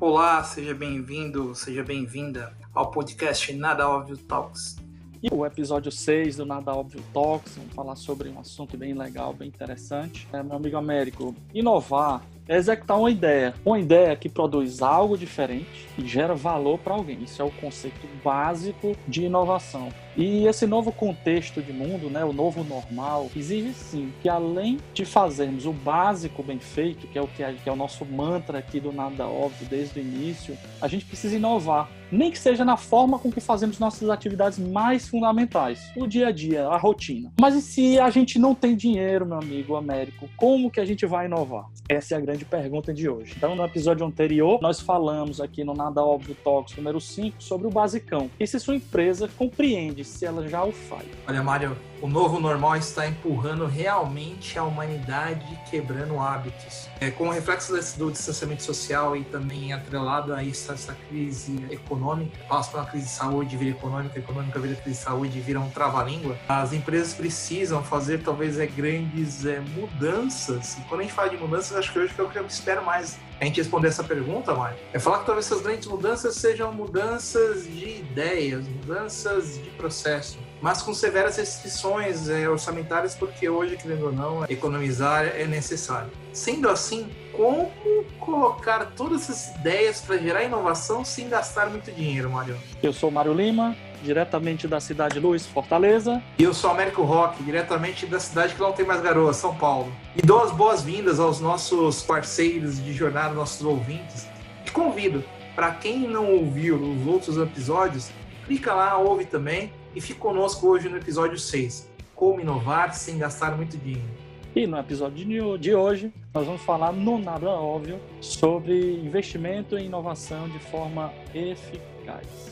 Olá, seja bem-vindo, seja bem-vinda ao podcast Nada Óbvio Talks. E o episódio 6 do Nada Óbvio Talks, vamos falar sobre um assunto bem legal, bem interessante. É, meu amigo Américo, inovar é executar uma ideia. Uma ideia que produz algo diferente e gera valor para alguém. Isso é o conceito básico de inovação. E esse novo contexto de mundo, né, o novo normal, exige sim que além de fazermos o básico bem feito, que é o que é, que é o nosso mantra aqui do nada óbvio desde o início, a gente precisa inovar, nem que seja na forma com que fazemos nossas atividades mais fundamentais, o dia a dia, a rotina. Mas e se a gente não tem dinheiro, meu amigo Américo, como que a gente vai inovar? Essa é a grande pergunta de hoje. Então, no episódio anterior, nós falamos aqui no Nada Óbvio Talks número 5 sobre o basicão. E se sua empresa compreende se ela já o faz. Olha, Mário, o novo normal está empurrando realmente a humanidade quebrando hábitos. É, como reflexo desse, do distanciamento social e também atrelado a essa crise econômica, passa para uma crise de saúde, vira econômica, econômica vira crise de saúde, vira um trava-língua, as empresas precisam fazer talvez é, grandes é, mudanças. E quando a gente fala de mudanças, acho que hoje é o que eu espero mais a gente responder essa pergunta, Mário, é falar que talvez essas grandes mudanças sejam mudanças de ideias, mudanças de processo, mas com severas restrições é, orçamentárias, porque hoje, querendo ou não, economizar é necessário. Sendo assim, como colocar todas essas ideias para gerar inovação sem gastar muito dinheiro, Mário? Eu sou Mário Lima, diretamente da cidade de Luiz, Fortaleza. E eu sou Américo Roque, diretamente da cidade que não tem mais garoa, São Paulo. E dou as boas-vindas aos nossos parceiros de jornada, nossos ouvintes. E convido, para quem não ouviu os outros episódios, clica lá, ouve também e fique conosco hoje no episódio 6. Como inovar sem gastar muito dinheiro. E no episódio de hoje, nós vamos falar, no nada óbvio, sobre investimento em inovação de forma eficaz.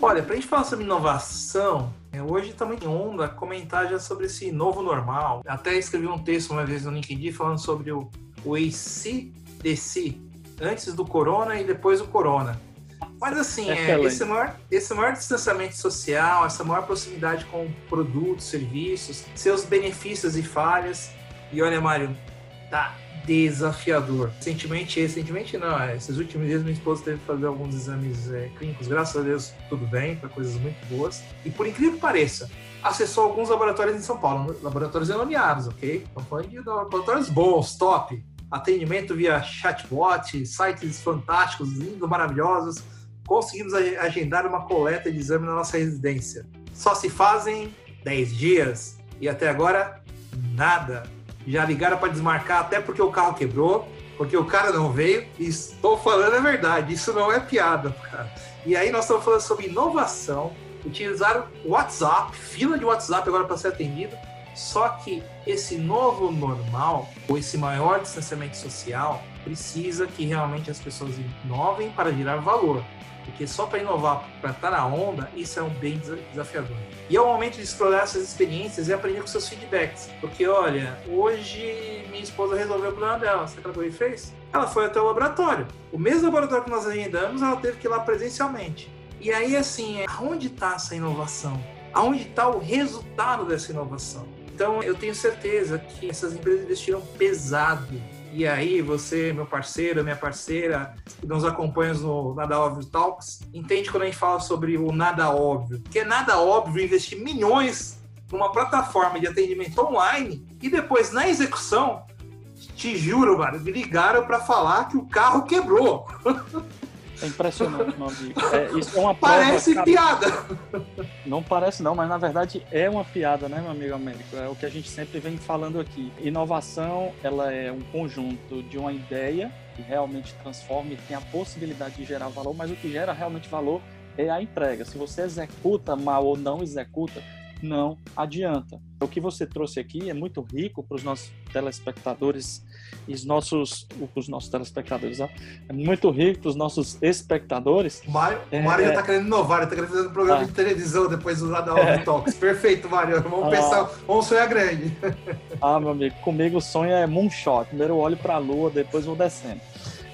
Olha, para a gente falar sobre inovação, é, hoje também em onda comentar já sobre esse novo normal. Até escrevi um texto uma vez no LinkedIn falando sobre o, o ACDC, antes do corona e depois do corona. Mas assim, é, esse, maior, esse maior distanciamento social, essa maior proximidade com produtos, serviços, seus benefícios e falhas. E olha, Mário, tá desafiador. Recentemente, recentemente não, é, esses últimos dias minha esposa teve que fazer alguns exames é, clínicos, graças a Deus tudo bem, para coisas muito boas. E por incrível que pareça, acessou alguns laboratórios em São Paulo, laboratórios nomeados, ok? Estamos falando de laboratórios bons, top. Atendimento via chatbot, sites fantásticos, lindos, maravilhosos. Conseguimos agendar uma coleta de exame na nossa residência. Só se fazem 10 dias e até agora nada já ligaram para desmarcar até porque o carro quebrou, porque o cara não veio. E estou falando a verdade, isso não é piada, cara. E aí nós estamos falando sobre inovação, utilizaram WhatsApp, fila de WhatsApp agora para ser atendido. Só que esse novo normal, ou esse maior distanciamento social, precisa que realmente as pessoas inovem para gerar valor. Porque só para inovar, para estar na onda, isso é um bem desafiador. E é o momento de explorar essas experiências e aprender com seus feedbacks. Porque, olha, hoje minha esposa resolveu o problema dela. Sabe o que ela fez? Ela foi até o laboratório. O mesmo laboratório que nós agendamos, ela teve que ir lá presencialmente. E aí, assim, aonde está essa inovação? Aonde está o resultado dessa inovação? Então, eu tenho certeza que essas empresas investiram pesado e aí, você, meu parceiro, minha parceira, que nos acompanha no Nada Óbvio Talks, entende quando a gente fala sobre o nada óbvio. Que é nada óbvio investir milhões numa plataforma de atendimento online e depois, na execução, te juro, mano, me ligaram para falar que o carro quebrou. É impressionante, meu amigo. É, isso é uma Parece prova, piada. Não parece não, mas na verdade é uma piada, né, meu amigo Américo? É o que a gente sempre vem falando aqui. Inovação, ela é um conjunto de uma ideia que realmente transforma e tem a possibilidade de gerar valor, mas o que gera realmente valor é a entrega. Se você executa mal ou não executa, não adianta. O que você trouxe aqui é muito rico para os nossos telespectadores e os nossos, os nossos telespectadores, ó. é muito rico para os nossos espectadores. O Mário, é, Mário já está querendo inovar, está querendo fazer um programa ah, de televisão depois lado da é. Talks. Perfeito, Mário. Vamos ah, pensar, vamos sonhar grande. ah, meu amigo, comigo o sonho é moonshot. Primeiro eu olho para a lua, depois vou descendo.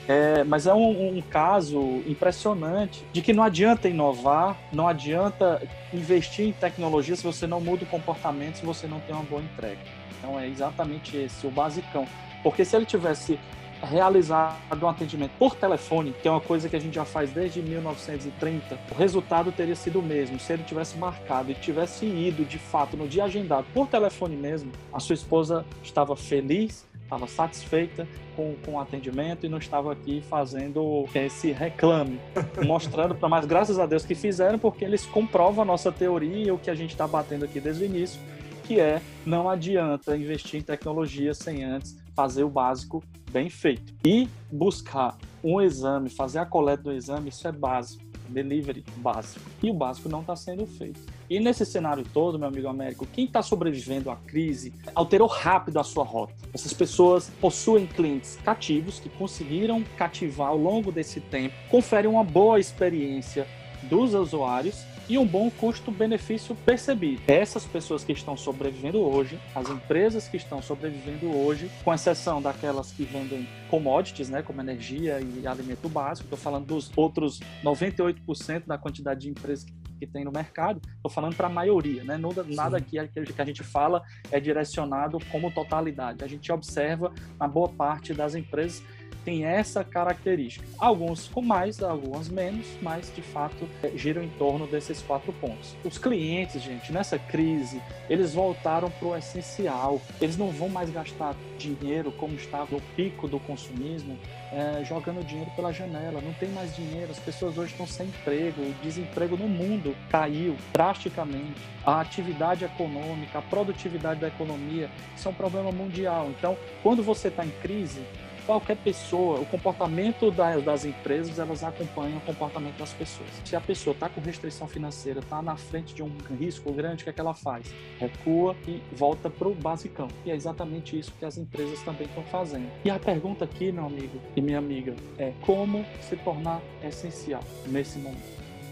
É, mas é um, um, caso impressionante de que não adianta inovar, não adianta investir em tecnologia se você não muda o comportamento, se você não tem uma boa entrega. Então é exatamente esse, o basicão. Porque se ele tivesse realizado um atendimento por telefone, que é uma coisa que a gente já faz desde 1930, o resultado teria sido o mesmo. Se ele tivesse marcado e tivesse ido de fato no dia agendado por telefone mesmo, a sua esposa estava feliz, estava satisfeita com, com o atendimento e não estava aqui fazendo esse reclame, mostrando para mais graças a Deus que fizeram, porque eles comprovam a nossa teoria e o que a gente está batendo aqui desde o início, que é não adianta investir em tecnologia sem antes fazer o básico bem feito. E buscar um exame, fazer a coleta do exame, isso é básico, delivery básico. E o básico não está sendo feito. E nesse cenário todo, meu amigo Américo, quem está sobrevivendo à crise alterou rápido a sua rota. Essas pessoas possuem clientes cativos que conseguiram cativar ao longo desse tempo, conferem uma boa experiência dos usuários e um bom custo-benefício percebido. Essas pessoas que estão sobrevivendo hoje, as empresas que estão sobrevivendo hoje, com exceção daquelas que vendem commodities, né, como energia e alimento básico, estou falando dos outros 98% da quantidade de empresas que tem no mercado, estou falando para a maioria, né? Nada que a gente fala é direcionado como totalidade. A gente observa na boa parte das empresas tem essa característica. Alguns com mais, alguns menos, mas de fato é, giram em torno desses quatro pontos. Os clientes, gente, nessa crise, eles voltaram para o essencial. Eles não vão mais gastar dinheiro como estava no pico do consumismo, é, jogando dinheiro pela janela. Não tem mais dinheiro. As pessoas hoje estão sem emprego. O desemprego no mundo caiu drasticamente. A atividade econômica, a produtividade da economia, isso é um problema mundial. Então, quando você está em crise, qualquer pessoa, o comportamento das empresas, elas acompanham o comportamento das pessoas. Se a pessoa está com restrição financeira, está na frente de um risco grande, o que, é que ela faz? Recua e volta para o basicão. E é exatamente isso que as empresas também estão fazendo. E a pergunta aqui, meu amigo e minha amiga, é como se tornar essencial nesse momento?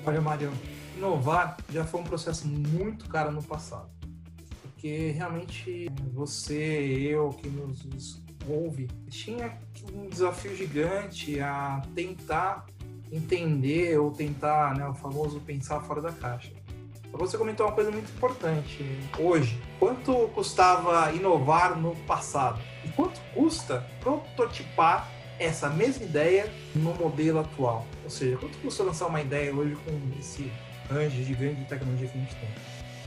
Olha, Mariano, inovar já foi um processo muito caro no passado. Porque realmente você, eu que nos ouve, tinha um desafio gigante a tentar entender ou tentar, né, o famoso pensar fora da caixa. Você comentou uma coisa muito importante hoje. Quanto custava inovar no passado? E quanto custa prototipar essa mesma ideia no modelo atual? Ou seja, quanto custa lançar uma ideia hoje com esse range gigante de tecnologia que a gente tem?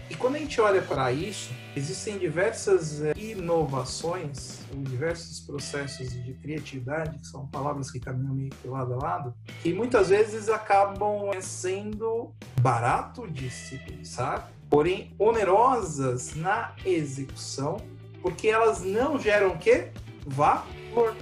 E quando a gente olha para isso, existem diversas eh, inovações, diversos processos de criatividade, que são palavras que caminham meio que lado a lado, que muitas vezes acabam eh, sendo barato de se pensar, porém onerosas na execução, porque elas não geram o quê? Valor.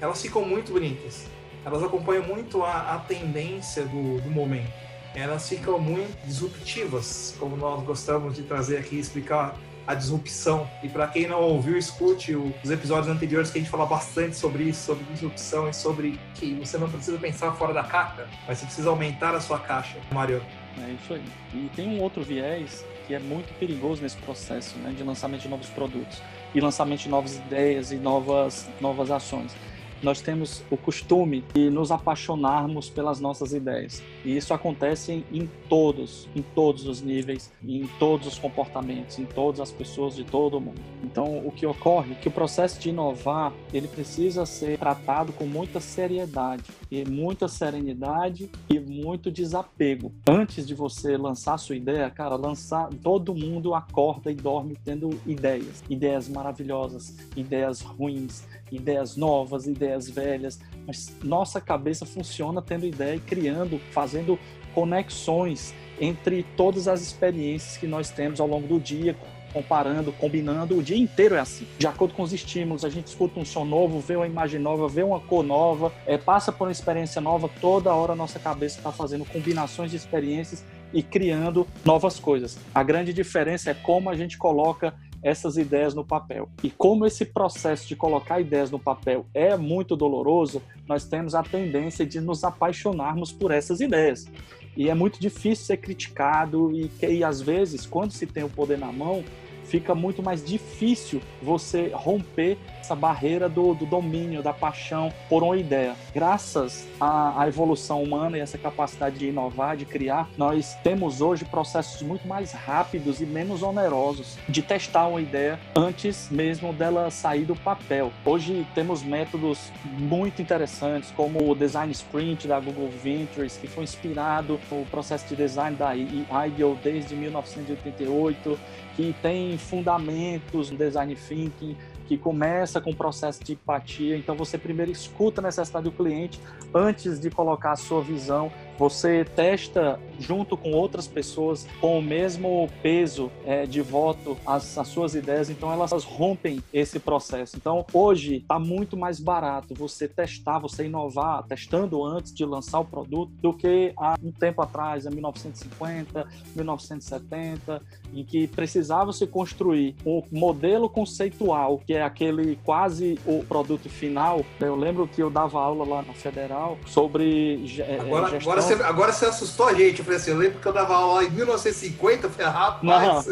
Elas ficam muito bonitas. Elas acompanham muito a, a tendência do, do momento elas ficam muito disruptivas, como nós gostamos de trazer aqui, explicar a disrupção. E para quem não ouviu, escute os episódios anteriores que a gente fala bastante sobre isso, sobre disrupção e sobre que você não precisa pensar fora da caixa, mas você precisa aumentar a sua caixa, Mário. É isso aí. E tem um outro viés que é muito perigoso nesse processo né, de lançamento de novos produtos e lançamento de novas ideias e novas, novas ações nós temos o costume de nos apaixonarmos pelas nossas ideias. E isso acontece em todos, em todos os níveis, em todos os comportamentos, em todas as pessoas de todo o mundo. Então, o que ocorre é que o processo de inovar, ele precisa ser tratado com muita seriedade e muita serenidade e muito desapego. Antes de você lançar a sua ideia, cara, lançar, todo mundo acorda e dorme tendo ideias, ideias maravilhosas, ideias ruins, ideias novas, ideias velhas, mas nossa cabeça funciona tendo ideia e criando, fazendo conexões entre todas as experiências que nós temos ao longo do dia, comparando, combinando, o dia inteiro é assim. De acordo com os estímulos, a gente escuta um som novo, vê uma imagem nova, vê uma cor nova, é, passa por uma experiência nova, toda hora a nossa cabeça está fazendo combinações de experiências e criando novas coisas. A grande diferença é como a gente coloca essas ideias no papel. E como esse processo de colocar ideias no papel é muito doloroso, nós temos a tendência de nos apaixonarmos por essas ideias. E é muito difícil ser criticado e, e às vezes, quando se tem o poder na mão, fica muito mais difícil você romper essa barreira do, do domínio, da paixão por uma ideia. Graças à, à, evolução humana e essa capacidade de inovar, de criar, nós temos hoje processos muito mais rápidos e menos onerosos de testar uma ideia antes mesmo dela sair do papel. Hoje temos métodos muito interessantes, como o Design Sprint da Google Ventures, que foi inspirado no processo de design da IDEO desde 1988, que tem fundamentos no design thinking, que começa com o processo de empatia. Então você primeiro escuta a necessidade do cliente antes de colocar a sua visão você testa junto com outras pessoas com o mesmo peso é, de voto as, as, suas ideias, então elas rompem esse processo. Então hoje está muito mais barato você testar, você inovar, testando antes de lançar o produto, do que há um tempo atrás, em 1950, 1970, em que precisava se construir um modelo conceitual, que é aquele quase o produto final. Eu lembro que eu dava aula lá na Federal sobre é, agora, gestão... agora você, agora você assustou a gente. Falei assim, eu dava aula em 1950, eu falei, rapaz.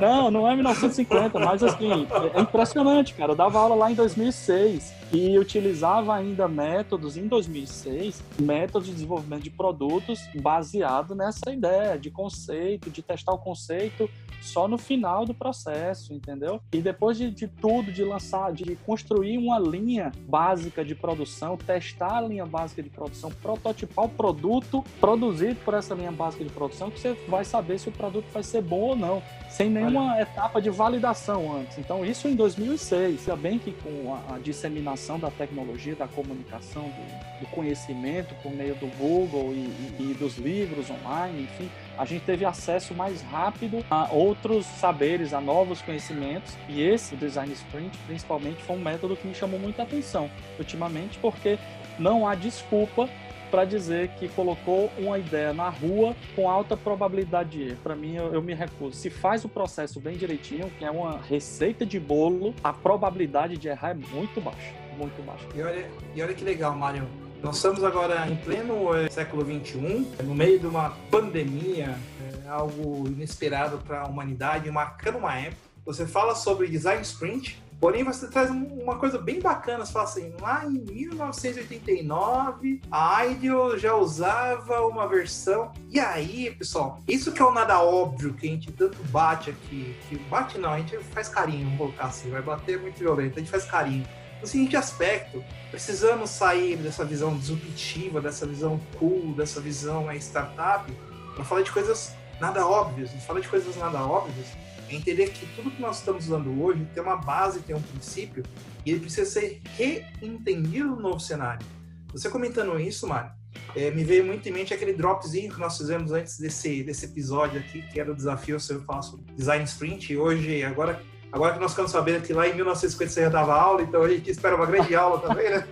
Não, não, não é 1950, mas assim, é impressionante, cara. Eu dava aula lá em 2006 e utilizava ainda métodos, em 2006, métodos de desenvolvimento de produtos baseado nessa ideia de conceito, de testar o conceito só no final do processo, entendeu? E depois de, de, tudo, de lançar, de construir uma linha básica de produção, testar a linha básica de produção, prototipar o produto produzido por essa linha básica de produção, que você vai saber se o produto vai ser bom ou não, sem nenhuma Olha. etapa de validação antes. Então, isso em 2006. Ainda bem que com a, a disseminação da tecnologia, da comunicação, do, do conhecimento por meio do Google e, e, e dos livros online, enfim, a gente teve acesso mais rápido a outros saberes, a novos conhecimentos. E esse design sprint, principalmente, foi um método que me chamou muita atenção ultimamente, porque não há desculpa para dizer que colocou uma ideia na rua com alta probabilidade de erro. Para mim, eu, eu, me recuso. Se faz o processo bem direitinho, que é uma receita de bolo, a probabilidade de errar é muito baixa. Muito baixa. E olha, e olha que legal, Mário. Nós estamos agora em pleno é, século XXI, no meio de uma pandemia, é, algo inesperado para a humanidade, marcando uma época. Você fala sobre design sprint, porém você traz uma coisa bem bacana. Você fala assim, lá em 1989, a IDEO já usava uma versão. E aí, pessoal, isso que é o nada óbvio que a gente tanto bate aqui, que bate não, a gente faz carinho, vamos colocar assim, vai bater muito violento, a gente faz carinho no seguinte aspecto, precisamos sair dessa visão disruptiva, dessa visão cool, dessa visão startup, para falar de coisas nada óbvias. E falar de coisas nada óbvias é entender que tudo que nós estamos usando hoje tem uma base, tem um princípio, e ele precisa ser reentendido no novo cenário. Você comentando isso, Mário, é, me veio muito em mente aquele dropzinho que nós fizemos antes desse, desse episódio aqui, que era o desafio se eu faço design sprint, e hoje, agora Agora que nós ficamos sabendo que lá em 1950 você já dava aula, então a gente espera uma grande aula também, né?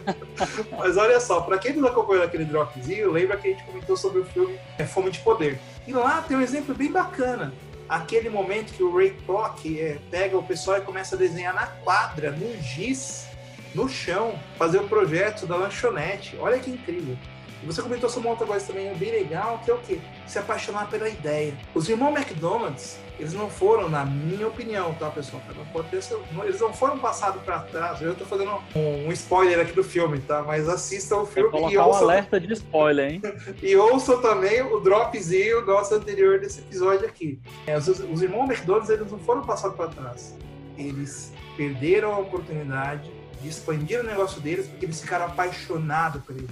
Mas olha só, para quem não acompanhou aquele dropzinho, lembra que a gente comentou sobre o filme é, Fome de Poder. E lá tem um exemplo bem bacana. Aquele momento que o Ray Kroc é, pega o pessoal e começa a desenhar na quadra, no giz, no chão, fazer o projeto da lanchonete. Olha que incrível. Você comentou sobre uma outra coisa também bem legal, que é o quê? Se apaixonar pela ideia. Os irmãos McDonald's, eles não foram, na minha opinião, tá, pessoal? Ter, eles não foram passados para trás. Eu tô fazendo um, spoiler aqui do filme, tá? Mas assistam o filme e ouçam... um alerta de spoiler, hein? e ouçam também o dropzinho nosso anterior desse episódio aqui. É, os, os irmãos McDonald's, eles não foram passados para trás. Eles perderam a oportunidade de expandir o negócio deles porque eles ficaram apaixonados por eles.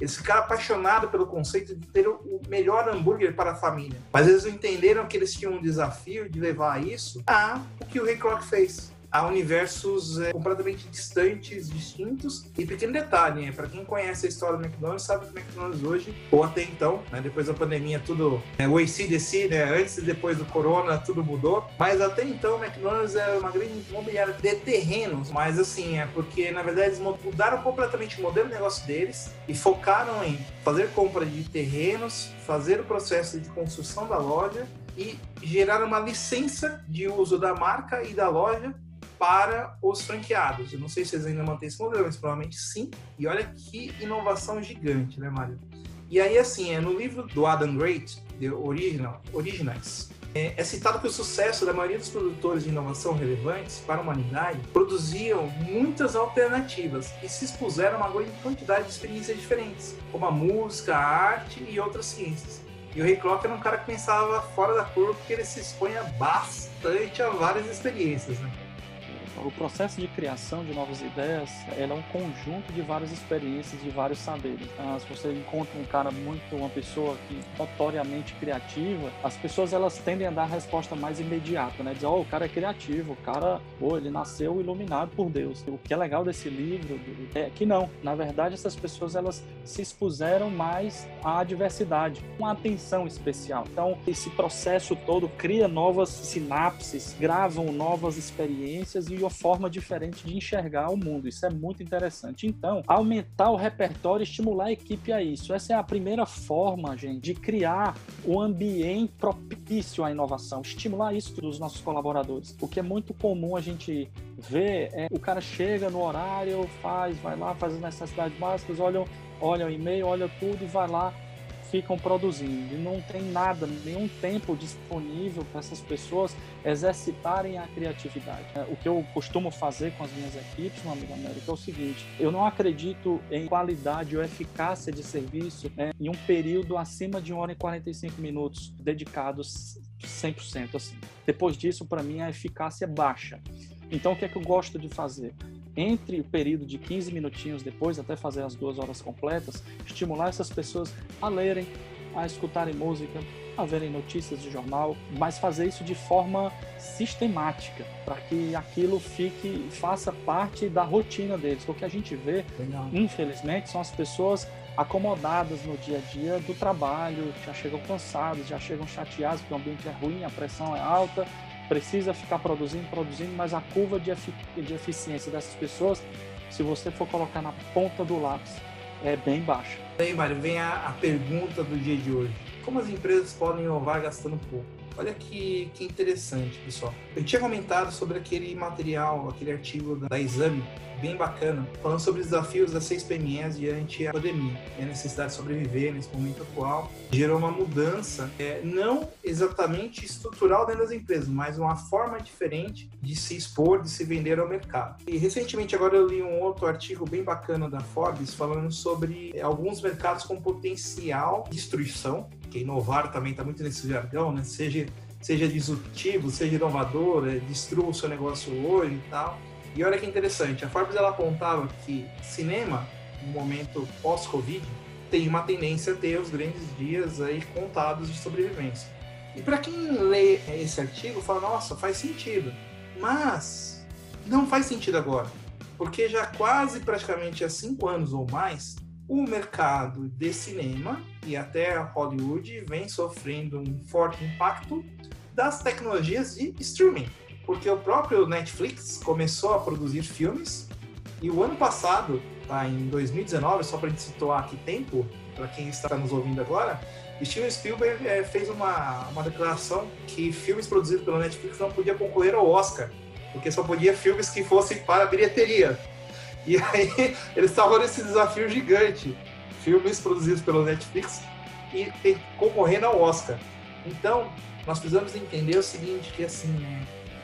Eles ficaram apaixonados pelo conceito de ter o melhor hambúrguer para a família. Mas eles entenderam que eles tinham um desafio de levar isso a o que o Ray Kroc fez a universos é, completamente distantes, distintos. E pequeno detalhe, né? para quem conhece a história do McDonald's, sabe que o McDonald's hoje, ou até então, né, depois da pandemia, tudo, é, o ACDC, né, antes e depois do Corona, tudo mudou. Mas até então, o McDonald's era uma grande imobiliária de terrenos, mas assim, é porque na verdade eles mudaram completamente o modelo de negócio deles e focaram em fazer compra de terrenos, fazer o processo de construção da loja e gerar uma licença de uso da marca e da loja para os franqueados. Eu não sei se eles ainda mantêm esse modelo, mas provavelmente sim. E olha que inovação gigante, né, Mário? E aí, assim, é no livro do Adam Great, The Original, Originals, É, é citado que o sucesso da maioria dos produtores de inovação relevantes para a humanidade produziam muitas alternativas e se expuseram a uma grande quantidade de experiências diferentes, como a música, a arte e outras ciências. E o Ray Kroc era um cara que pensava fora da curva porque ele se expunha bastante a várias experiências, né? O processo de criação de novas ideias é um conjunto de várias experiências, de vários saberes. Ah, se você encontra um cara muito, uma pessoa que notoriamente criativa, as pessoas elas tendem a dar a resposta mais imediata, né? Dizer, oh, o cara é criativo, o cara, pô, ele nasceu iluminado por Deus. O que é legal desse livro é que não. Na verdade, essas pessoas elas se expuseram mais à diversidade, uma atenção especial. Então, esse processo todo cria novas sinapses, gravam novas experiências e uma forma diferente de enxergar o mundo. Isso é muito interessante. Então, aumentar o repertório estimular a equipe a isso. Essa é a primeira forma, gente, de criar um ambiente propício à inovação, estimular isso dos nossos colaboradores. O que é muito comum a gente ver é o cara chega no horário, faz, vai lá, faz as necessidades básicas, olha, olha o e-mail, olha tudo e vai lá ficam produzindo e não tem nada, nenhum tempo disponível para essas pessoas exercitarem a criatividade. É, o que eu costumo fazer com as minhas equipes, meu amigo América, é o seguinte: eu não acredito em qualidade ou eficácia de serviço né, em um período acima de 1 hora e 45 minutos dedicados 100%. Assim. Depois disso, para mim, a eficácia é baixa. Então, o que é que eu gosto de fazer? Entre o período de 15 minutinhos depois, até fazer as duas horas completas, estimular essas pessoas a lerem, a escutarem música, a verem notícias de jornal, mas fazer isso de forma sistemática, para que aquilo fique, faça parte da rotina deles. O que a gente vê, Legal. infelizmente, são as pessoas acomodadas no dia a dia do trabalho, já chegam cansados, já chegam chateados porque o ambiente é ruim, a pressão é alta, precisa ficar produzindo, produzindo, mas a curva de, de eficiência dessas pessoas, se você for colocar na ponta do lápis, é bem baixa. Aí, Mário, vem a, a pergunta do dia de hoje. Como as empresas podem inovar gastando pouco? Olha que, que interessante, pessoal. Eu tinha comentado sobre aquele material, aquele artigo da, da Exame, bem bacana, falando sobre os desafios das seis PMEs diante a pandemia e a necessidade de sobreviver nesse momento atual. Gerou uma mudança, é, não exatamente estrutural dentro das empresas, mas uma forma diferente de se expor, de se vender ao mercado. E recentemente agora eu li um outro artigo bem bacana da Forbes falando sobre é, alguns mercados com potencial de destruição, que inovar também está muito nesse jargão, né? Seja seja disruptivo, seja inovador, é, destrua o seu negócio hoje e tal. E olha que interessante, a Forbes ela apontava que cinema, no momento pós-Covid, tem uma tendência a ter os grandes dias aí contados de sobrevivência. E para quem lê esse artigo, fala, nossa, faz sentido. Mas não faz sentido agora, porque já quase praticamente há cinco anos ou mais, o mercado de cinema e até Hollywood vem sofrendo um forte impacto das tecnologias de streaming porque o próprio Netflix começou a produzir filmes e o ano passado, tá, em 2019, só para a gente situar aqui tempo, para quem está nos ouvindo agora, Steven Spielberg é, fez uma, uma declaração que filmes produzidos pela Netflix não podiam concorrer ao Oscar, porque só podia filmes que fossem para bilheteria. E aí eles estavam nesse desafio gigante, filmes produzidos pela Netflix e, concorrendo ao Oscar. Então, nós precisamos entender o seguinte, que assim,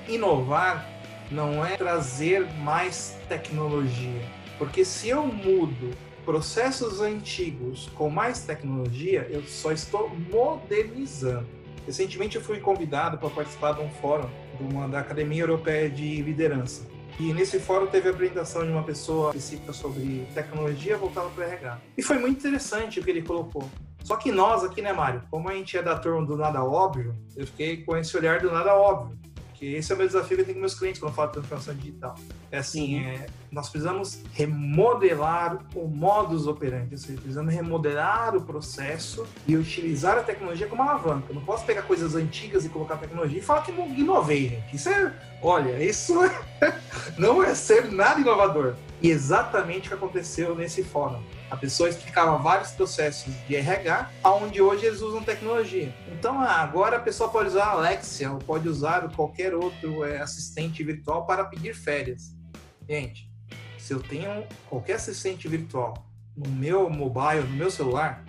inovar não é trazer mais tecnologia. Porque se eu mudo processos antigos com mais tecnologia, eu só estou modernizando. Recentemente eu fui convidado para participar de um fórum de uma, da Academia Europeia de Liderança. E nesse fórum teve a apresentação de uma pessoa específica sobre tecnologia voltada para o RH. E foi muito interessante o que ele colocou. Só que nós aqui, né, Mário? Como a gente é da turma do nada óbvio, eu fiquei com esse olhar do nada óbvio porque esse é o meu desafio que eu tenho com meus clientes quando eu falo de transformação digital. É assim, uhum. é, nós precisamos remodelar o modus operandi, ou seja, precisamos remodelar o processo e utilizar a tecnologia como alavanca. Eu não posso pegar coisas antigas e colocar tecnologia e falar que inovei, gente. Isso é, olha, isso não é ser nada inovador. E exatamente o que aconteceu nesse fórum. A pessoa explicava vários processos de RH, onde hoje eles usam tecnologia. Então, ah, agora a pessoa pode usar a Alexia ou pode usar qualquer outro é, assistente virtual para pedir férias. Gente, se eu tenho qualquer assistente virtual no meu mobile, no meu celular,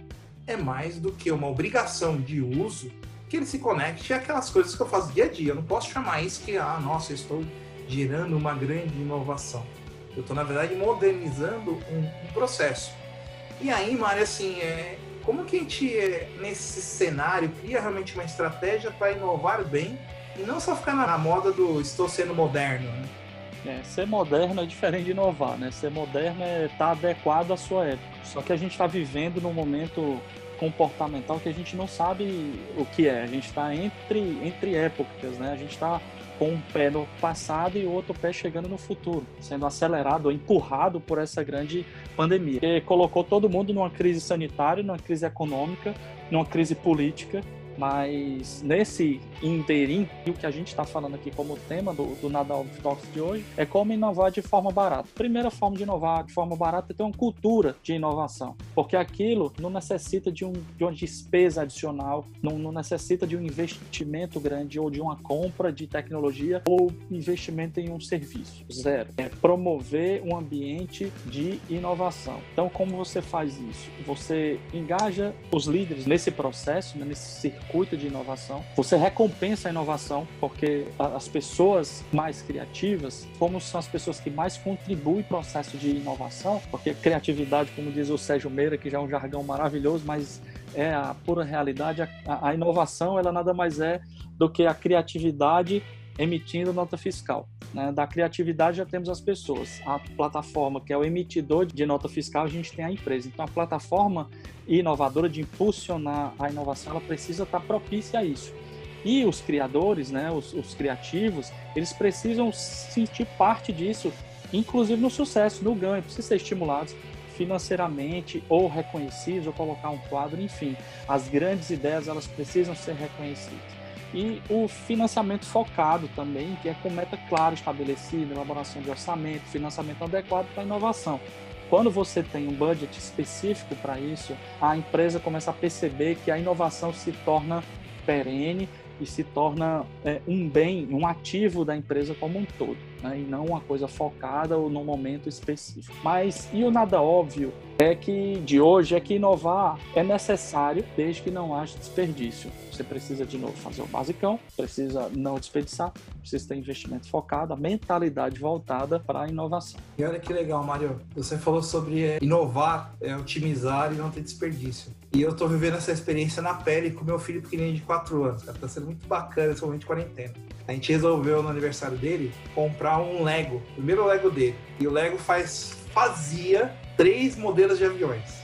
é mais do que uma obrigação de uso que ele se conecte àquelas coisas que eu faço dia a dia. Eu não posso chamar isso que, ah, nossa, eu estou gerando uma grande inovação. Eu estou, na verdade, modernizando um, um processo. E aí, Mário, assim, é, como que a gente, é, nesse cenário, cria realmente uma estratégia para inovar bem e não só ficar na moda do estou sendo moderno, né? É, ser moderno é diferente de inovar, né? Ser moderno é estar tá adequado à sua época. Só que a gente está vivendo num momento comportamental que a gente não sabe o que é. A gente está entre, entre épocas, né? A gente está com um pé no passado e o outro pé chegando no futuro, sendo acelerado empurrado por essa grande pandemia, que colocou todo mundo numa crise sanitária, numa crise econômica, numa crise política mas nesse interim, o que a gente está falando aqui como tema do, do Nadal Talks de hoje é como inovar de forma barata. Primeira forma de inovar de forma barata é ter uma cultura de inovação, porque aquilo não necessita de, um, de uma despesa adicional, não, não necessita de um investimento grande ou de uma compra de tecnologia ou investimento em um serviço. Zero. É promover um ambiente de inovação. Então, como você faz isso? Você engaja os líderes nesse processo, né, nesse circuito circuito de inovação. Você recompensa a inovação, porque as pessoas mais criativas, como são as pessoas que mais contribuem no processo de inovação, porque criatividade, como diz o Sérgio Meira, que já é um jargão maravilhoso, mas é a pura realidade, a, a inovação ela nada mais é do que a criatividade emitindo nota fiscal. Né? Da criatividade já temos as pessoas. A plataforma, que é o emitidor de nota fiscal, a gente tem a empresa. Então, a plataforma inovadora de impulsionar a inovação, ela precisa estar propícia a isso. E os criadores, né, os, os criativos, eles precisam sentir parte disso, inclusive no sucesso, no ganho, precisam ser estimulados financeiramente ou reconhecidos ou colocar um quadro, enfim. As grandes ideias, elas precisam ser reconhecidas e o financiamento focado também, que é com meta clara estabelecida, elaboração de orçamento, financiamento adequado para a inovação. Quando você tem um budget específico para isso, a empresa começa a perceber que a inovação se torna perene e se torna é, um bem, um ativo da empresa como um todo, né? e não uma coisa focada ou num momento específico. Mas e o nada óbvio é que de hoje é que inovar é necessário desde que não haja desperdício. Você precisa de novo fazer o basicão, precisa não desperdiçar, precisa ter investimento focado, a mentalidade voltada para a inovação. E olha que legal, Mário. Você falou sobre é, inovar, é, otimizar e não ter desperdício. E eu estou vivendo essa experiência na pele com meu filho pequenininho de 4 anos. Cara. Tá sendo muito bacana esse momento de quarentena. A gente resolveu no aniversário dele comprar um Lego, o primeiro Lego dele. E o Lego faz fazia três modelos de aviões.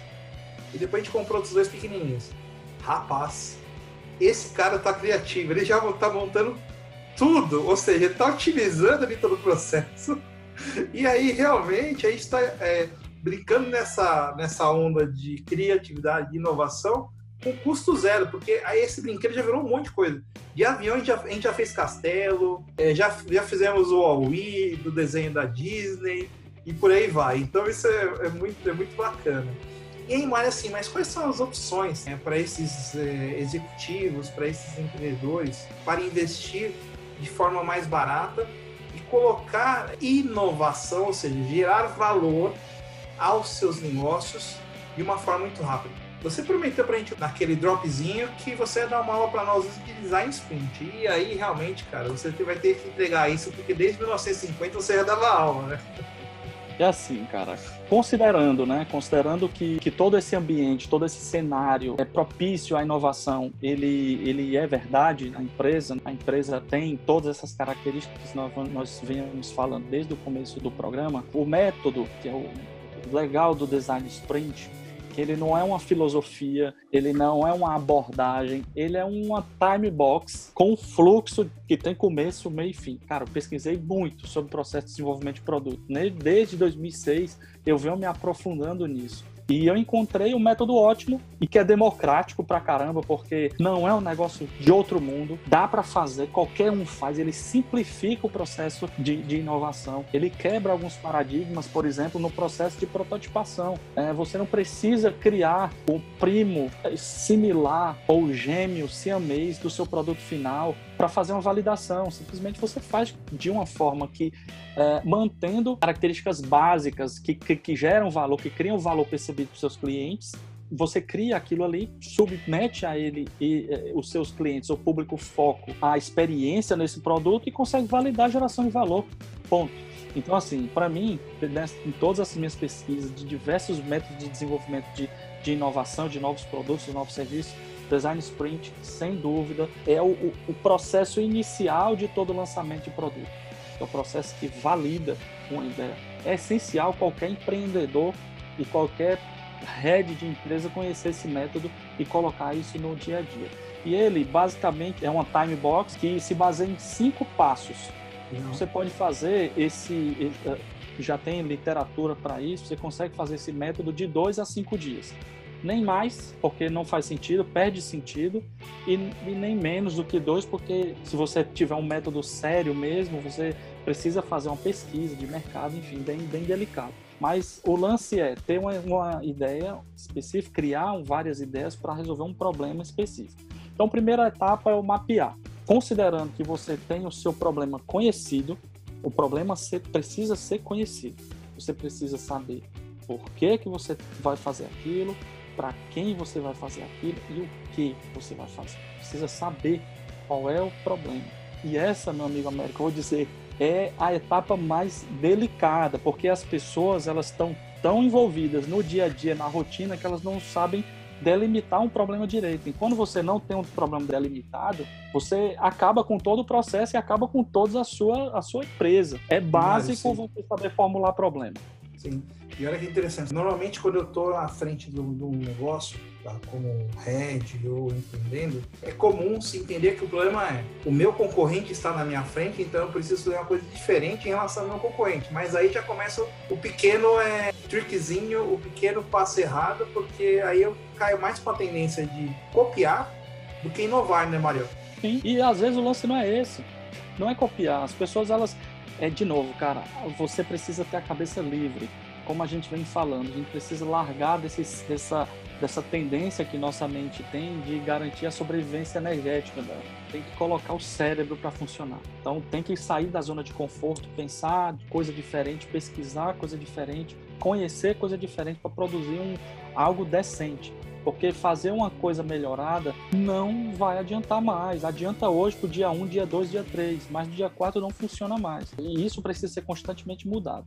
E depois a gente comprou outros dois pequenininhos. Rapaz, esse cara tá criativo, ele já tá montando tudo, ou seja, ele tá otimizando ali todo o processo. E aí, realmente, a gente está é, brincando nessa, nessa onda de criatividade e inovação com custo zero, porque aí esse brinquedo já virou um monte de coisa. De avião a gente já, a gente já fez castelo, é, já, já fizemos o Huawei do desenho da Disney, e por aí vai. Então isso é, é muito, é muito bacana. E aí, Mário, assim, mas quais são as opções né, para esses é, executivos, para esses empreendedores, para investir de forma mais barata e colocar inovação, ou seja, gerar valor aos seus negócios de uma forma muito rápida? Você prometeu para a gente naquele dropzinho que você ia dar uma aula para nós de design sprint. E aí, realmente, cara, você vai ter que entregar isso, porque desde 1950 você já dava aula, né? É assim, cara, considerando, né, considerando que, que todo esse ambiente, todo esse cenário é propício à inovação, ele, ele é verdade, a empresa, a empresa tem todas essas características que nós, nós vemos falando desde o começo do programa, o método, que é o legal do design sprint, ele não é uma filosofia, ele não é uma abordagem, ele é uma time box com fluxo que tem começo, meio e fim. Cara, eu pesquisei muito sobre o processo de desenvolvimento de produto. Desde 2006 eu venho me aprofundando nisso. E eu encontrei um método ótimo e que é democrático pra caramba, porque não é um negócio de outro mundo, dá para fazer, qualquer um faz, ele simplifica o processo de, de, inovação, ele quebra alguns paradigmas, por exemplo, no processo de prototipação. É, você não precisa criar o primo similar ou gêmeo siamês do seu produto final para fazer uma validação. Simplesmente você faz de uma forma que, é, mantendo características básicas que, que, que, geram valor, que criam valor percebido para seus clientes, você cria aquilo ali, submete a ele e eh, os seus clientes, o público foco, a experiência nesse produto e consegue validar a geração de valor. Ponto. Então, assim, para mim, em todas as minhas pesquisas de diversos métodos de desenvolvimento de, de inovação, de novos produtos, de novos serviços, Design Sprint, sem dúvida, é o, o processo inicial de todo lançamento de produto. É o processo que valida uma ideia. É essencial qualquer empreendedor e qualquer head de empresa conhecer esse método e colocar isso no dia a dia. E ele, basicamente, é uma time box que se baseia em cinco passos. Uhum. Você pode fazer esse. Eh, já tem literatura para isso, você consegue fazer esse método de dois a cinco dias nem mais, porque não faz sentido, perde sentido, e, e, nem menos do que dois, porque se você tiver um método sério mesmo, você precisa fazer uma pesquisa de mercado, enfim, bem, bem delicado. Mas o lance é ter uma, uma ideia específica, criar várias ideias para resolver um problema específico. Então, a primeira etapa é o mapear. Considerando que você tem o seu problema conhecido, o problema ser, precisa ser conhecido. Você precisa saber por que, que você vai fazer aquilo, para quem você vai fazer aquilo e o que você vai fazer. Precisa saber qual é o problema. E essa, meu amigo Américo, eu vou dizer, é a etapa mais delicada, porque as pessoas elas estão tão envolvidas no dia a dia, na rotina, que elas não sabem delimitar um problema direito. E quando você não tem um problema delimitado, você acaba com todo o processo e acaba com toda a sua, a sua empresa. É básico você saber formular problema. Sim. E olha que interessante. Normalmente, quando eu estou à frente de um, negócio, tá, como head ou empreendendo, é comum se entender que o problema é o meu concorrente está na minha frente, então eu preciso fazer uma coisa diferente em relação ao meu concorrente. Mas aí já começa o pequeno é, trickzinho, o pequeno passo errado, porque aí eu caio mais para a tendência de copiar do que inovar, né, Mario? Sim, e às vezes o lance não é esse. Não é copiar. As pessoas, elas é de novo, cara, você precisa ter a cabeça livre. Como a gente vem falando, a gente precisa largar desse, dessa, dessa tendência que nossa mente tem de garantir a sobrevivência energética dela. Tem que colocar o cérebro para funcionar. Então tem que sair da zona de conforto, pensar coisa diferente, pesquisar coisa diferente, conhecer coisa diferente para produzir um, algo decente. Porque fazer uma coisa melhorada não vai adiantar mais. Adianta hoje pro dia 1, dia 2, dia 3, mas no dia 4 não funciona mais. E isso precisa ser constantemente mudado.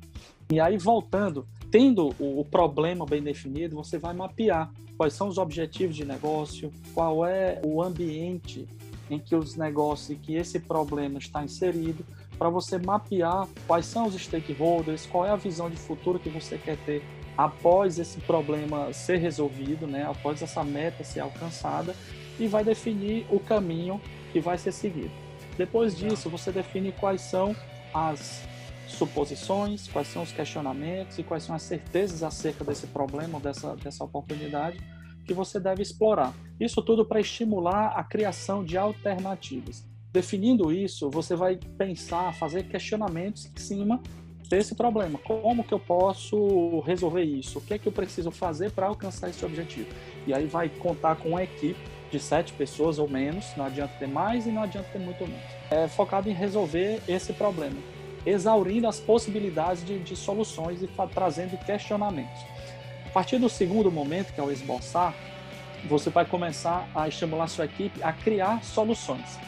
E aí, voltando, tendo o problema bem definido, você vai mapear quais são os objetivos de negócio, qual é o ambiente em que os negócios que esse problema está inserido, para você mapear quais são os stakeholders, qual é a visão de futuro que você quer ter após esse problema ser resolvido, né, após essa meta ser alcançada, e vai definir o caminho que vai ser seguido. Depois disso, você define quais são as suposições, quais são os questionamentos e quais são as certezas acerca desse problema, dessa, dessa oportunidade que você deve explorar. Isso tudo para estimular a criação de alternativas. Definindo isso, você vai pensar, fazer questionamentos em cima desse problema. Como que eu posso resolver isso? O que é que eu preciso fazer para alcançar esse objetivo? E aí vai contar com uma equipe de sete pessoas ou menos, não adianta ter mais e não adianta ter muito menos. É focado em resolver esse problema, exaurindo as possibilidades de, de soluções e trazendo questionamentos. A partir do segundo momento, que é o esboçar, você vai começar a estimular sua equipe a criar soluções.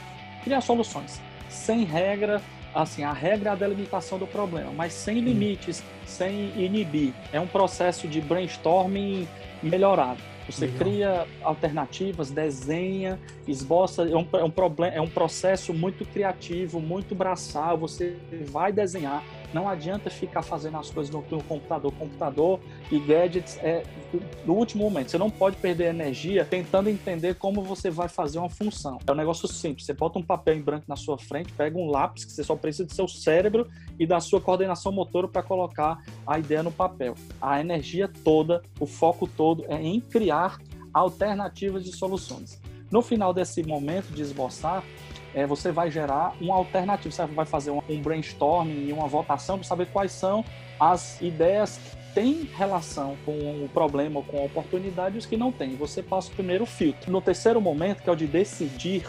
Criar soluções sem regra, assim, a regra é a delimitação do problema, mas sem limites, sem inibir. É um processo de brainstorming melhorado. Você Legal. cria alternativas, desenha, esboça. É um, é, um problema, é um processo muito criativo, muito braçal. Você vai desenhar. Não adianta ficar fazendo as coisas no, computador. Computador e gadgets é no último momento. Você não pode perder energia tentando entender como você vai fazer uma função. É um negócio simples. Você bota um papel em branco na sua frente, pega um lápis, que você só precisa do seu cérebro e da sua coordenação motora para colocar a ideia no papel. A energia toda, o foco todo é em criar alternativas de soluções. No final desse momento de esboçar, é, você vai gerar uma alternativa, você vai fazer um, brainstorming e uma votação para saber quais são as ideias que têm relação com o problema ou com a oportunidade e os que não têm. Você passa o primeiro filtro. No terceiro momento, que é o de decidir,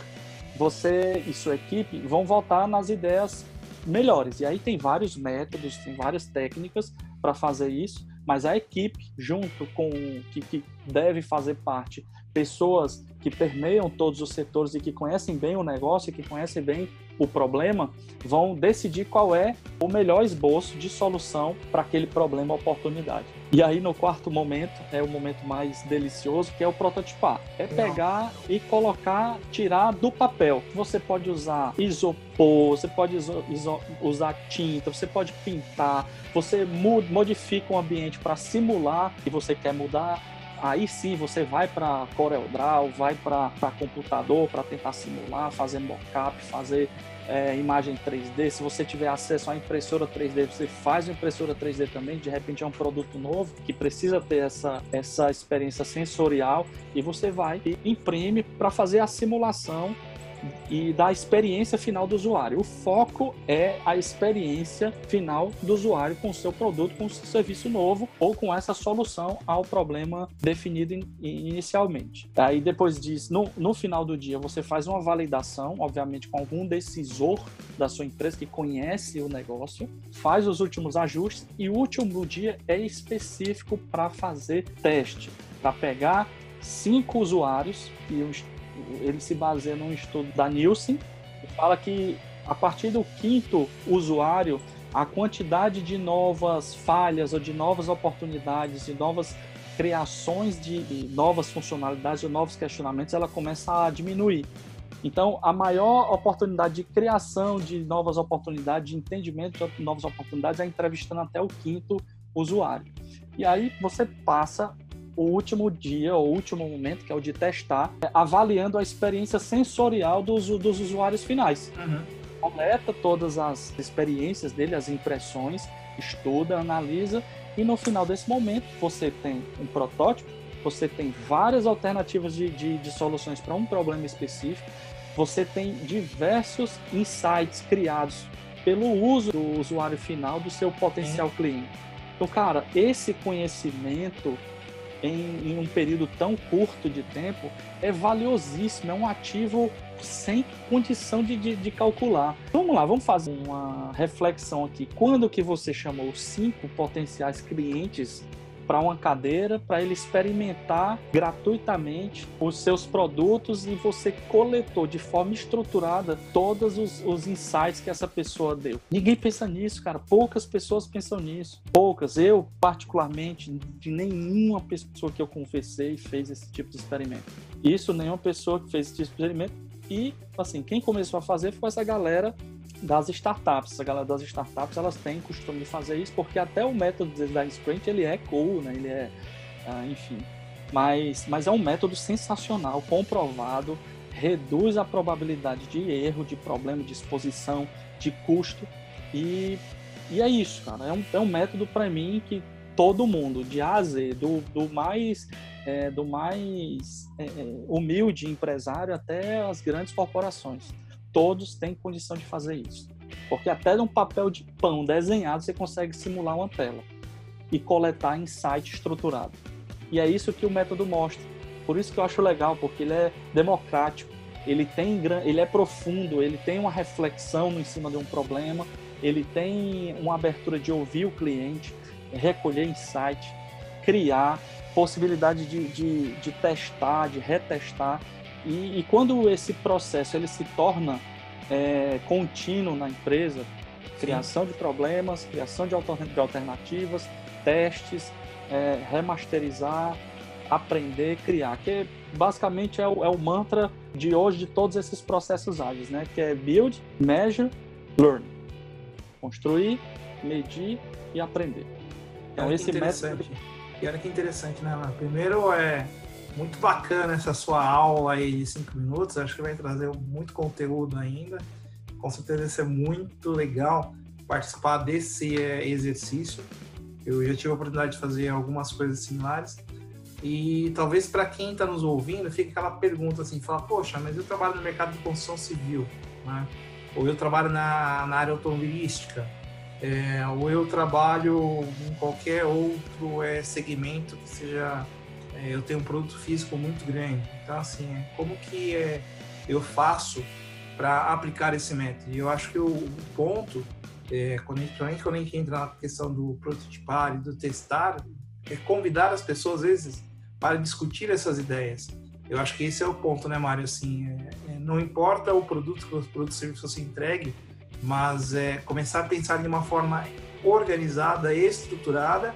você e sua equipe vão votar nas ideias melhores. E aí tem vários métodos, tem várias técnicas para fazer isso, mas a equipe, junto com que, que deve fazer parte pessoas que permeiam todos os setores e que conhecem bem o negócio, que conhecem bem o problema, vão decidir qual é o melhor esboço de solução para aquele problema ou oportunidade. E aí, no quarto momento, é o momento mais delicioso, que é o prototipar. É pegar e colocar, tirar do papel. Você pode usar isopor, você pode usar tinta, você pode pintar, você modifica o ambiente para simular que você quer mudar aí sim você vai para CorelDRAW, vai para computador para tentar simular, fazer mockup, fazer é, imagem 3D. Se você tiver acesso à impressora 3D, você faz impressora 3D também. De repente é um produto novo que precisa ter essa, essa experiência sensorial e você vai e imprime para fazer a simulação e da experiência final do usuário. O foco é a experiência final do usuário com o seu produto, com o seu serviço novo ou com essa solução ao problema definido in, inicialmente. Aí depois disso, no, no final do dia, você faz uma validação, obviamente com algum decisor da sua empresa que conhece o negócio, faz os últimos ajustes e o último dia é específico para fazer teste, para pegar cinco usuários e os ele se baseia num estudo da Nielsen, que fala que a partir do quinto usuário, a quantidade de novas falhas ou de novas oportunidades, de novas criações de novas funcionalidades ou novos questionamentos, ela começa a diminuir. Então, a maior oportunidade de criação de novas oportunidades, de entendimento de novas oportunidades, é entrevistando até o quinto usuário. E aí você passa o último dia, o último momento, que é o de testar, é, avaliando a experiência sensorial dos, dos usuários finais. Uhum. Coleta todas as experiências dele, as impressões, estuda, analisa, e no final desse momento você tem um protótipo, você tem várias alternativas de, de, de soluções para um problema específico, você tem diversos insights criados pelo uso do usuário final do seu potencial cliente. Então, cara, esse conhecimento em, em, um período tão curto de tempo é valiosíssimo, é um ativo sem condição de, de, de, calcular. Vamos lá, vamos fazer uma reflexão aqui. Quando que você chamou cinco potenciais clientes para uma cadeira para ele experimentar gratuitamente os seus produtos e você coletou de forma estruturada todos os, os insights que essa pessoa deu. Ninguém pensa nisso, cara. Poucas pessoas pensam nisso. Poucas. Eu, particularmente, de nenhuma pessoa que eu confessei fez esse tipo de experimento. Isso, nenhuma pessoa que fez esse tipo de experimento. E, assim, quem começou a fazer foi essa galera das startups. A galera das startups elas têm costume de fazer isso porque até o método da Sprint ele é cool, né? Ele é, ah, enfim, mas mas é um método sensacional, comprovado, reduz a probabilidade de erro, de problema de exposição, de custo e e é isso, cara. É um, é um método para mim que todo mundo, de A a Z, do, do mais é, do mais é, é humilde empresário até as grandes corporações todos têm condição de fazer isso. Porque até num papel de pão desenhado você consegue simular uma tela e coletar insight estruturado. E é isso que o método mostra. Por isso que eu acho legal, porque ele é democrático, ele tem ele é profundo, ele tem uma reflexão em cima de um problema, ele tem uma abertura de ouvir o cliente, recolher insight, criar possibilidade de, de, de testar, de retestar e, e quando esse processo ele se torna é, contínuo na empresa, criação Sim. de problemas, criação de alternativas, testes, é, remasterizar, aprender, criar, que basicamente é o, é o, mantra de hoje de todos esses processos ágeis, né? Que é build, measure, learn, construir, medir e aprender. Então esse método. E olha que interessante, né? Primeiro é muito bacana essa sua aula aí de cinco minutos. Acho que vai trazer muito conteúdo ainda. Com certeza vai ser muito legal participar desse é, exercício. Eu já tive a oportunidade de fazer algumas coisas similares. E talvez para quem está nos ouvindo fique aquela pergunta assim, fala, poxa, mas eu trabalho no mercado de construção civil, né? ou eu trabalho na, na área automobilística, é, ou eu trabalho em qualquer outro é, segmento que seja é, eu tenho um produto físico muito grande. Então, assim, é, como que é, eu faço para aplicar esse método? E eu acho que o, ponto, é, quando, a gente, quando a gente entra na questão do prototipar e do testar, é convidar as pessoas, às vezes, para discutir essas ideias. Eu acho que esse é o ponto, né, Mário? Assim, é, é, não importa o produto que o produto serviço você entregue, mas é começar a pensar de uma forma organizada, estruturada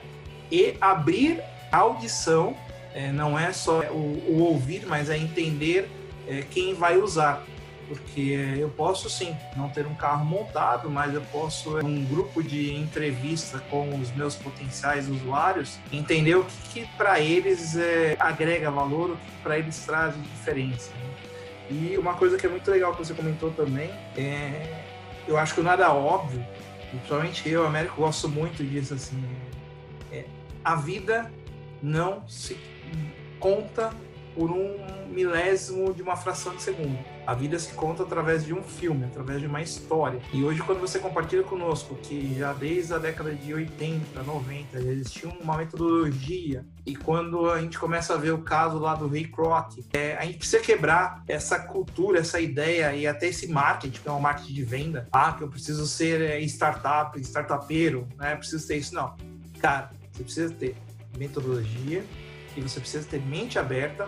e abrir audição. É, não é só o, o, ouvir, mas é entender é, quem vai usar porque eu posso sim não ter um carro montado, mas eu posso, um grupo de entrevista com os meus potenciais usuários, entender o que, que para eles é, agrega valor, o que para eles traz diferença. Né? E uma coisa que é muito legal que você comentou também, é, eu acho que nada óbvio, principalmente eu, Américo, gosto muito disso, assim, é, a vida não se conta por um milésimo de uma fração de segundo. A vida se conta através de um filme, através de uma história. E hoje, quando você compartilha conosco que já desde a década de 80, 90, já existia uma metodologia, e quando a gente começa a ver o caso lá do Ray Kroc, é, a gente precisa quebrar essa cultura, essa ideia e até esse marketing, que é um marketing de venda. Ah, que eu preciso ser é, startup, startupeiro, né? Preciso ter isso. Não. Cara, você precisa ter metodologia, e você precisa ter mente aberta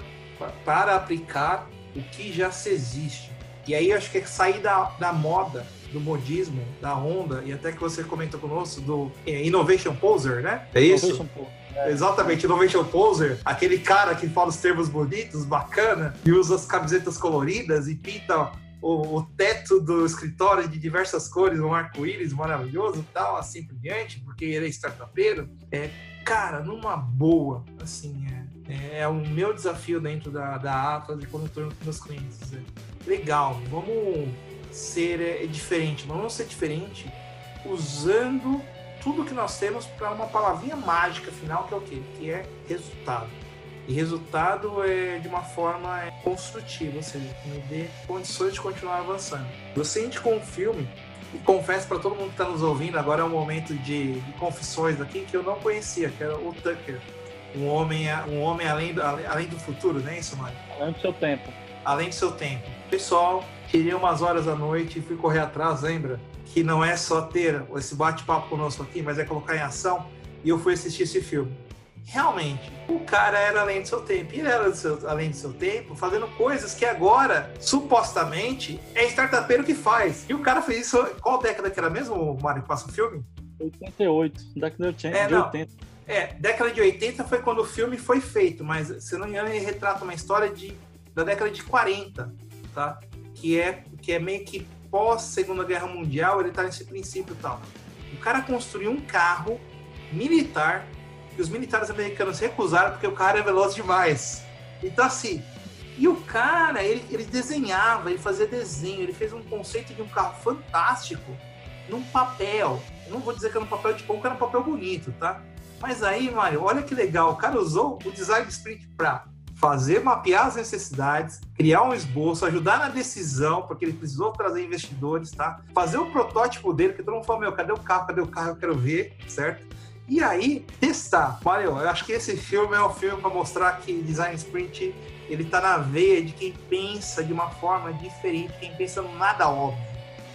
para aplicar o que já se existe. E aí acho que é sair da, da moda, do modismo, da onda, e até que você comentou conosco, do é, Innovation Poser, né? É isso? Innovation É. Exatamente, Innovation Poser, aquele cara que fala os termos bonitos, bacana, e usa as camisetas coloridas e pinta o, o teto do escritório de diversas cores, um arco-íris maravilhoso tal, assim por diante, porque ele é startupeiro. É, cara, numa boa, assim, é, é o meu desafio dentro da, da Atlas e quando eu estou com meus clientes. É, legal, vamos ser é, diferente, vamos ser diferente usando tudo que nós temos para uma palavrinha mágica final, que é o quê? Que é resultado. E resultado é de uma forma é, construtiva, ou seja, me dê condições de continuar avançando. Sente com o filme e confesso para todo mundo que está nos ouvindo, agora é um momento de, de, confissões aqui que eu não conhecia, que era o Tucker. Um homem, um homem além, do, além do futuro, não é isso, Mário? Além do seu tempo. Além do seu tempo. Pessoal, tirei umas horas à noite e fui correr atrás, lembra? Que não é só ter esse bate-papo conosco aqui, mas é colocar em ação. E eu fui assistir esse filme realmente, o cara era além do seu tempo. E ele era seu, além do seu tempo, fazendo coisas que agora, supostamente, é startupeiro que faz. E o cara fez isso. Qual década que era mesmo, Mário, que passa o filme? 88, década de 80. É, de 80. É, década de 80 foi quando o filme foi feito, mas se não me engano, ele retrata uma história de, da década de 40, tá? Que é, que é meio que pós Segunda Guerra Mundial, ele tá nesse princípio e tal. O cara construiu um carro militar que os militares americanos recusaram porque o cara é veloz demais. Então, assim, e o cara, ele, ele desenhava, ele fazia desenho, ele fez um conceito de um carro fantástico num papel. Eu não vou dizer que era um papel de pão, que era um papel bonito, tá? Mas aí, Mário, olha que legal, o cara usou o design sprint para fazer, mapear as necessidades, criar um esboço, ajudar na decisão, porque ele precisou trazer investidores, tá? Fazer o protótipo dele, que todo mundo falou, meu, cadê o carro, cadê o carro, eu quero ver, certo? E aí, testar. Mario, eu acho que esse filme é o filme para mostrar que Design Sprint ele tá na veia de quem pensa de uma forma diferente, quem pensa nada óbvio,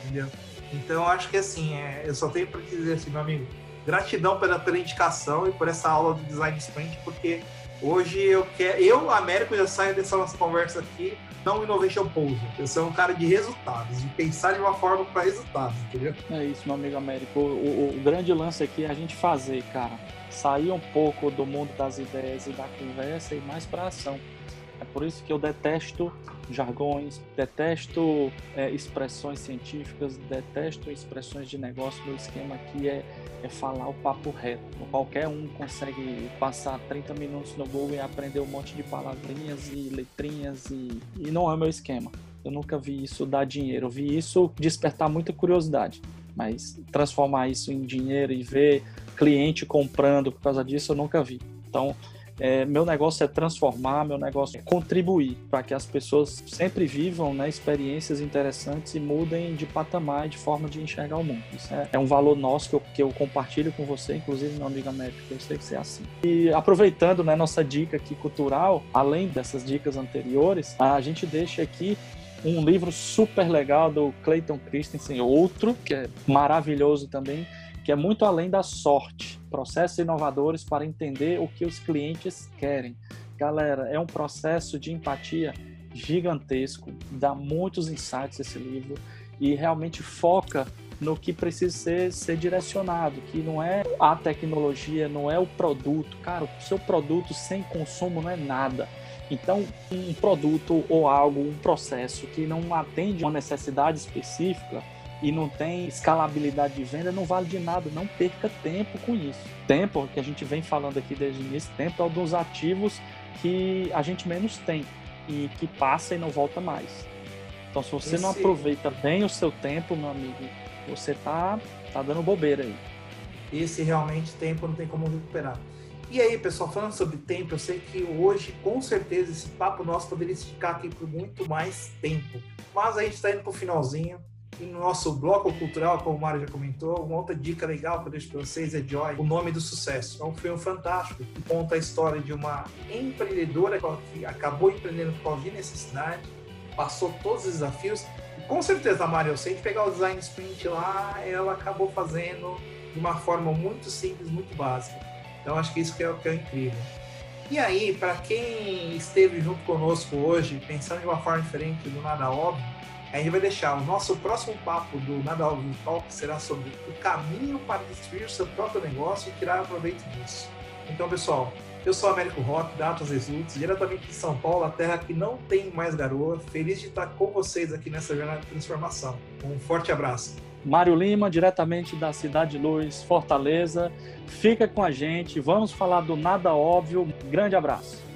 entendeu? Então, eu acho que assim, é, eu só tenho para dizer assim, meu amigo, gratidão pela, pela indicação e por essa aula do Design Sprint, porque hoje eu quero, eu, Américo, já saio dessa nossa conversa aqui não innovation pose. Eu sou um cara de resultados, de pensar de uma forma para resultados, entendeu? É isso, meu amigo Américo. O, o, o, grande lance aqui é a gente fazer, cara. Sair um pouco do mundo das ideias e da conversa e mais para ação. É por isso que eu detesto jargões, detesto é, expressões científicas, detesto expressões de negócio. Meu esquema aqui é, é falar o papo reto. Qualquer um consegue passar 30 minutos no Google e aprender um monte de palavrinhas e letrinhas e, e não é meu esquema. Eu nunca vi isso dar dinheiro. Eu vi isso despertar muita curiosidade, mas transformar isso em dinheiro e ver cliente comprando por causa disso eu nunca vi. Então, é, meu negócio é transformar, meu negócio é contribuir para que as pessoas sempre vivam né, experiências interessantes e mudem de patamar e de forma de enxergar o mundo. Isso é, é um valor nosso que eu, que eu, compartilho com você, inclusive meu amigo Américo, eu sei que você é assim. E aproveitando né, nossa dica aqui cultural, além dessas dicas anteriores, a gente deixa aqui um livro super legal do Clayton Christensen, outro que é maravilhoso também, que é muito além da sorte. Processos inovadores para entender o que os clientes querem. Galera, é um processo de empatia gigantesco, dá muitos insights esse livro e realmente foca no que precisa ser, ser direcionado, que não é a tecnologia, não é o produto. Cara, o seu produto sem consumo não é nada. Então, um produto ou algo, um processo que não atende uma necessidade específica e não tem escalabilidade de venda, não vale de nada. Não perca tempo com isso. Tempo, que a gente vem falando aqui desde o início, tempo é um dos ativos que a gente menos tem e que passa e não volta mais. Então, se você Esse... não aproveita bem o seu tempo, meu amigo, você tá, tá dando bobeira aí. Esse realmente tempo não tem como recuperar. E aí, pessoal, falando sobre tempo, eu sei que hoje, com certeza, esse papo nosso poderia ficar aqui por muito mais tempo. Mas a gente está indo para o finalzinho. No nosso bloco cultural, como o Mário já comentou, uma outra dica legal que eu deixo para vocês é Joy, O Nome do Sucesso. É um filme fantástico que conta a história de uma empreendedora que acabou empreendendo por causa de necessidade, passou todos os desafios. E com certeza, Mário, se a gente pegar o design sprint lá, ela acabou fazendo de uma forma muito simples, muito básica. Então acho que isso que é o que é incrível. E aí, para quem esteve junto conosco hoje, pensando de uma forma diferente do nada óbvio, a gente vai deixar o nosso próximo papo do Nada Óbvio Talk será sobre o caminho para destruir seu próprio negócio e tirar proveito disso. Então, pessoal, eu sou Américo Rock, da Atos Results, diretamente de São Paulo, a terra que não tem mais garoa. Feliz de estar com vocês aqui nessa jornada de transformação. Um forte abraço. Mário Lima, diretamente da Cidade de Luz, Fortaleza. Fica com a gente, vamos falar do nada óbvio. Grande abraço.